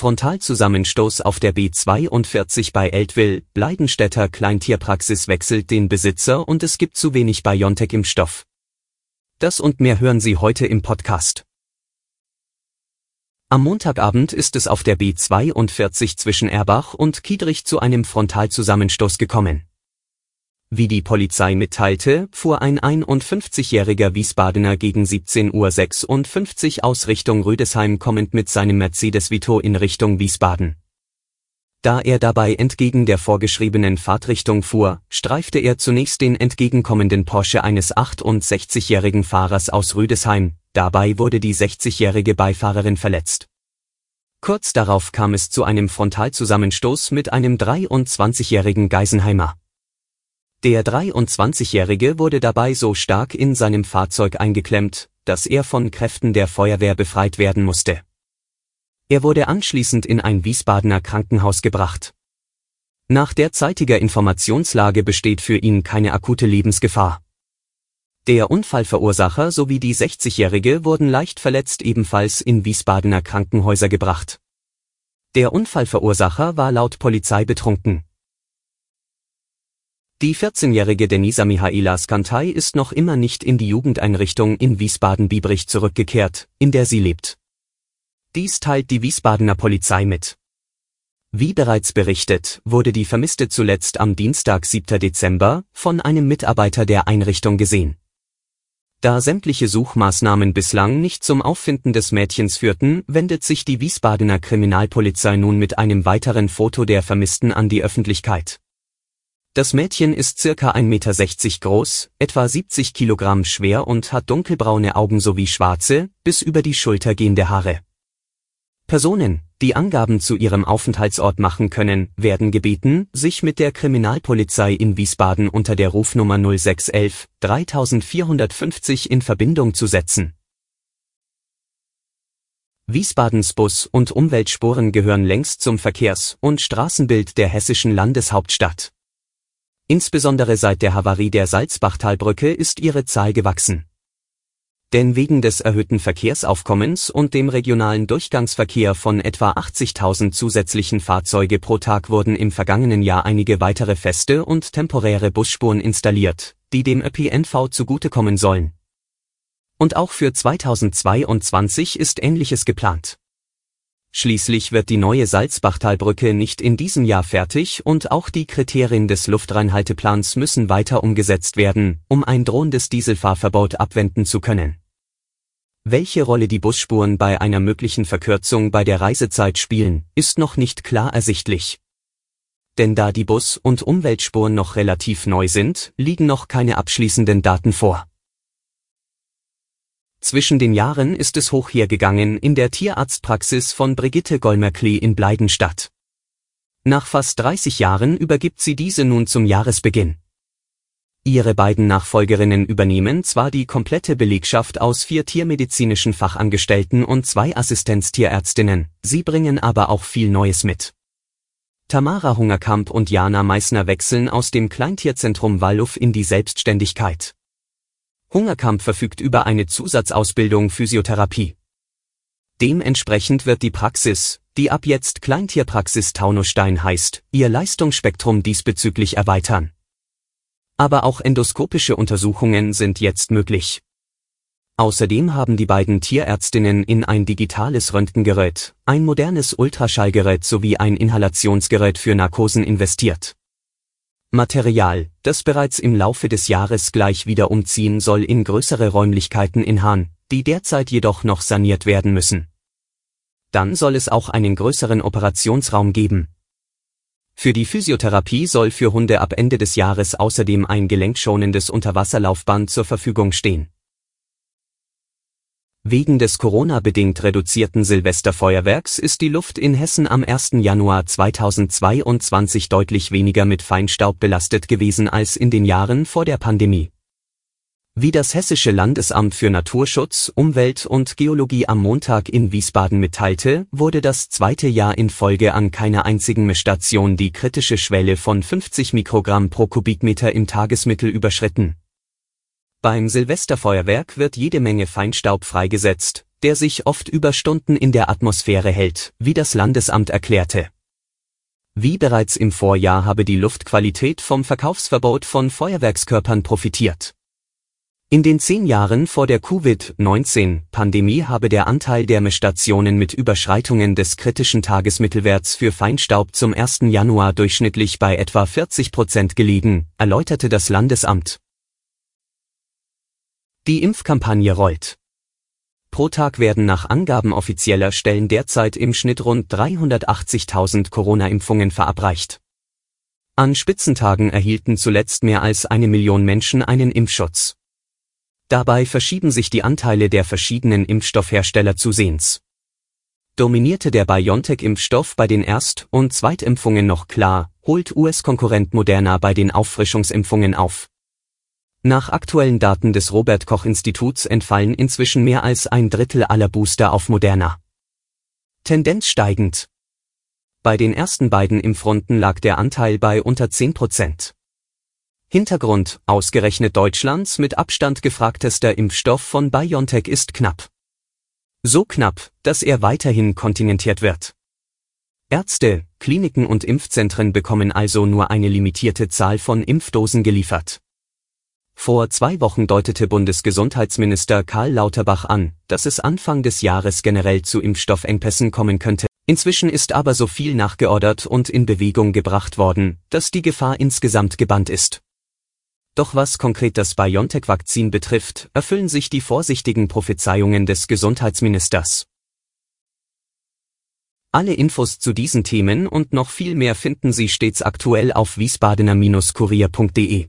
Frontalzusammenstoß auf der B42 bei Eltville, Bleidenstädter Kleintierpraxis wechselt den Besitzer und es gibt zu wenig BioNTech-Impfstoff. Das und mehr hören Sie heute im Podcast. Am Montagabend ist es auf der B42 zwischen Erbach und Kiedrich zu einem Frontalzusammenstoß gekommen. Wie die Polizei mitteilte, fuhr ein 51-jähriger Wiesbadener gegen 17.56 Uhr aus Richtung Rüdesheim kommend mit seinem Mercedes Vito in Richtung Wiesbaden. Da er dabei entgegen der vorgeschriebenen Fahrtrichtung fuhr, streifte er zunächst den entgegenkommenden Porsche eines 68-jährigen Fahrers aus Rüdesheim, dabei wurde die 60-jährige Beifahrerin verletzt. Kurz darauf kam es zu einem Frontalzusammenstoß mit einem 23-jährigen Geisenheimer. Der 23-Jährige wurde dabei so stark in seinem Fahrzeug eingeklemmt, dass er von Kräften der Feuerwehr befreit werden musste. Er wurde anschließend in ein Wiesbadener Krankenhaus gebracht. Nach derzeitiger Informationslage besteht für ihn keine akute Lebensgefahr. Der Unfallverursacher sowie die 60-Jährige wurden leicht verletzt ebenfalls in Wiesbadener Krankenhäuser gebracht. Der Unfallverursacher war laut Polizei betrunken. Die 14-jährige Denisa Mihaela Skantay ist noch immer nicht in die Jugendeinrichtung in Wiesbaden-Biebrich zurückgekehrt, in der sie lebt. Dies teilt die Wiesbadener Polizei mit. Wie bereits berichtet, wurde die Vermisste zuletzt am Dienstag 7. Dezember von einem Mitarbeiter der Einrichtung gesehen. Da sämtliche Suchmaßnahmen bislang nicht zum Auffinden des Mädchens führten, wendet sich die Wiesbadener Kriminalpolizei nun mit einem weiteren Foto der Vermissten an die Öffentlichkeit. Das Mädchen ist circa 1,60 Meter groß, etwa 70 Kilogramm schwer und hat dunkelbraune Augen sowie schwarze, bis über die Schulter gehende Haare. Personen, die Angaben zu ihrem Aufenthaltsort machen können, werden gebeten, sich mit der Kriminalpolizei in Wiesbaden unter der Rufnummer 0611 3450 in Verbindung zu setzen. Wiesbadens Bus- und Umweltspuren gehören längst zum Verkehrs- und Straßenbild der hessischen Landeshauptstadt. Insbesondere seit der Havarie der Salzbachtalbrücke ist ihre Zahl gewachsen. Denn wegen des erhöhten Verkehrsaufkommens und dem regionalen Durchgangsverkehr von etwa 80.000 zusätzlichen Fahrzeuge pro Tag wurden im vergangenen Jahr einige weitere feste und temporäre Busspuren installiert, die dem ÖPNV zugutekommen sollen. Und auch für 2022 ist Ähnliches geplant. Schließlich wird die neue Salzbachtalbrücke nicht in diesem Jahr fertig und auch die Kriterien des Luftreinhalteplans müssen weiter umgesetzt werden, um ein drohendes Dieselfahrverbot abwenden zu können. Welche Rolle die Busspuren bei einer möglichen Verkürzung bei der Reisezeit spielen, ist noch nicht klar ersichtlich. Denn da die Bus- und Umweltspuren noch relativ neu sind, liegen noch keine abschließenden Daten vor. Zwischen den Jahren ist es hoch hergegangen in der Tierarztpraxis von Brigitte Gollmerkli in Bleidenstadt. Nach fast 30 Jahren übergibt sie diese nun zum Jahresbeginn. Ihre beiden Nachfolgerinnen übernehmen zwar die komplette Belegschaft aus vier tiermedizinischen Fachangestellten und zwei Assistenztierärztinnen, sie bringen aber auch viel Neues mit. Tamara Hungerkamp und Jana Meissner wechseln aus dem Kleintierzentrum Walluf in die Selbstständigkeit. Hungerkamp verfügt über eine Zusatzausbildung Physiotherapie. Dementsprechend wird die Praxis, die ab jetzt Kleintierpraxis Taunusstein heißt, ihr Leistungsspektrum diesbezüglich erweitern. Aber auch endoskopische Untersuchungen sind jetzt möglich. Außerdem haben die beiden Tierärztinnen in ein digitales Röntgengerät, ein modernes Ultraschallgerät sowie ein Inhalationsgerät für Narkosen investiert. Material, das bereits im Laufe des Jahres gleich wieder umziehen soll in größere Räumlichkeiten in Hahn, die derzeit jedoch noch saniert werden müssen. Dann soll es auch einen größeren Operationsraum geben. Für die Physiotherapie soll für Hunde ab Ende des Jahres außerdem ein gelenkschonendes Unterwasserlaufband zur Verfügung stehen. Wegen des Corona-bedingt reduzierten Silvesterfeuerwerks ist die Luft in Hessen am 1. Januar 2022 deutlich weniger mit Feinstaub belastet gewesen als in den Jahren vor der Pandemie. Wie das Hessische Landesamt für Naturschutz, Umwelt und Geologie am Montag in Wiesbaden mitteilte, wurde das zweite Jahr in Folge an keiner einzigen Messstation die kritische Schwelle von 50 Mikrogramm pro Kubikmeter im Tagesmittel überschritten beim Silvesterfeuerwerk wird jede Menge Feinstaub freigesetzt, der sich oft über Stunden in der Atmosphäre hält, wie das Landesamt erklärte. Wie bereits im Vorjahr habe die Luftqualität vom Verkaufsverbot von Feuerwerkskörpern profitiert. In den zehn Jahren vor der Covid-19-Pandemie habe der Anteil der Messstationen mit Überschreitungen des kritischen Tagesmittelwerts für Feinstaub zum 1. Januar durchschnittlich bei etwa 40 Prozent gelegen, erläuterte das Landesamt. Die Impfkampagne rollt. Pro Tag werden nach Angaben offizieller Stellen derzeit im Schnitt rund 380.000 Corona-Impfungen verabreicht. An Spitzentagen erhielten zuletzt mehr als eine Million Menschen einen Impfschutz. Dabei verschieben sich die Anteile der verschiedenen Impfstoffhersteller zusehends. Dominierte der BioNTech-Impfstoff bei den Erst- und Zweitimpfungen noch klar, holt US-Konkurrent Moderna bei den Auffrischungsimpfungen auf. Nach aktuellen Daten des Robert Koch Instituts entfallen inzwischen mehr als ein Drittel aller Booster auf Moderna. Tendenz steigend. Bei den ersten beiden Impfrunden lag der Anteil bei unter 10 Prozent. Hintergrund, ausgerechnet Deutschlands mit Abstand gefragtester Impfstoff von BioNTech ist knapp. So knapp, dass er weiterhin kontingentiert wird. Ärzte, Kliniken und Impfzentren bekommen also nur eine limitierte Zahl von Impfdosen geliefert. Vor zwei Wochen deutete Bundesgesundheitsminister Karl Lauterbach an, dass es Anfang des Jahres generell zu Impfstoffengpässen kommen könnte. Inzwischen ist aber so viel nachgeordert und in Bewegung gebracht worden, dass die Gefahr insgesamt gebannt ist. Doch was konkret das BioNTech-Vakzin betrifft, erfüllen sich die vorsichtigen Prophezeiungen des Gesundheitsministers. Alle Infos zu diesen Themen und noch viel mehr finden Sie stets aktuell auf wiesbadener-kurier.de.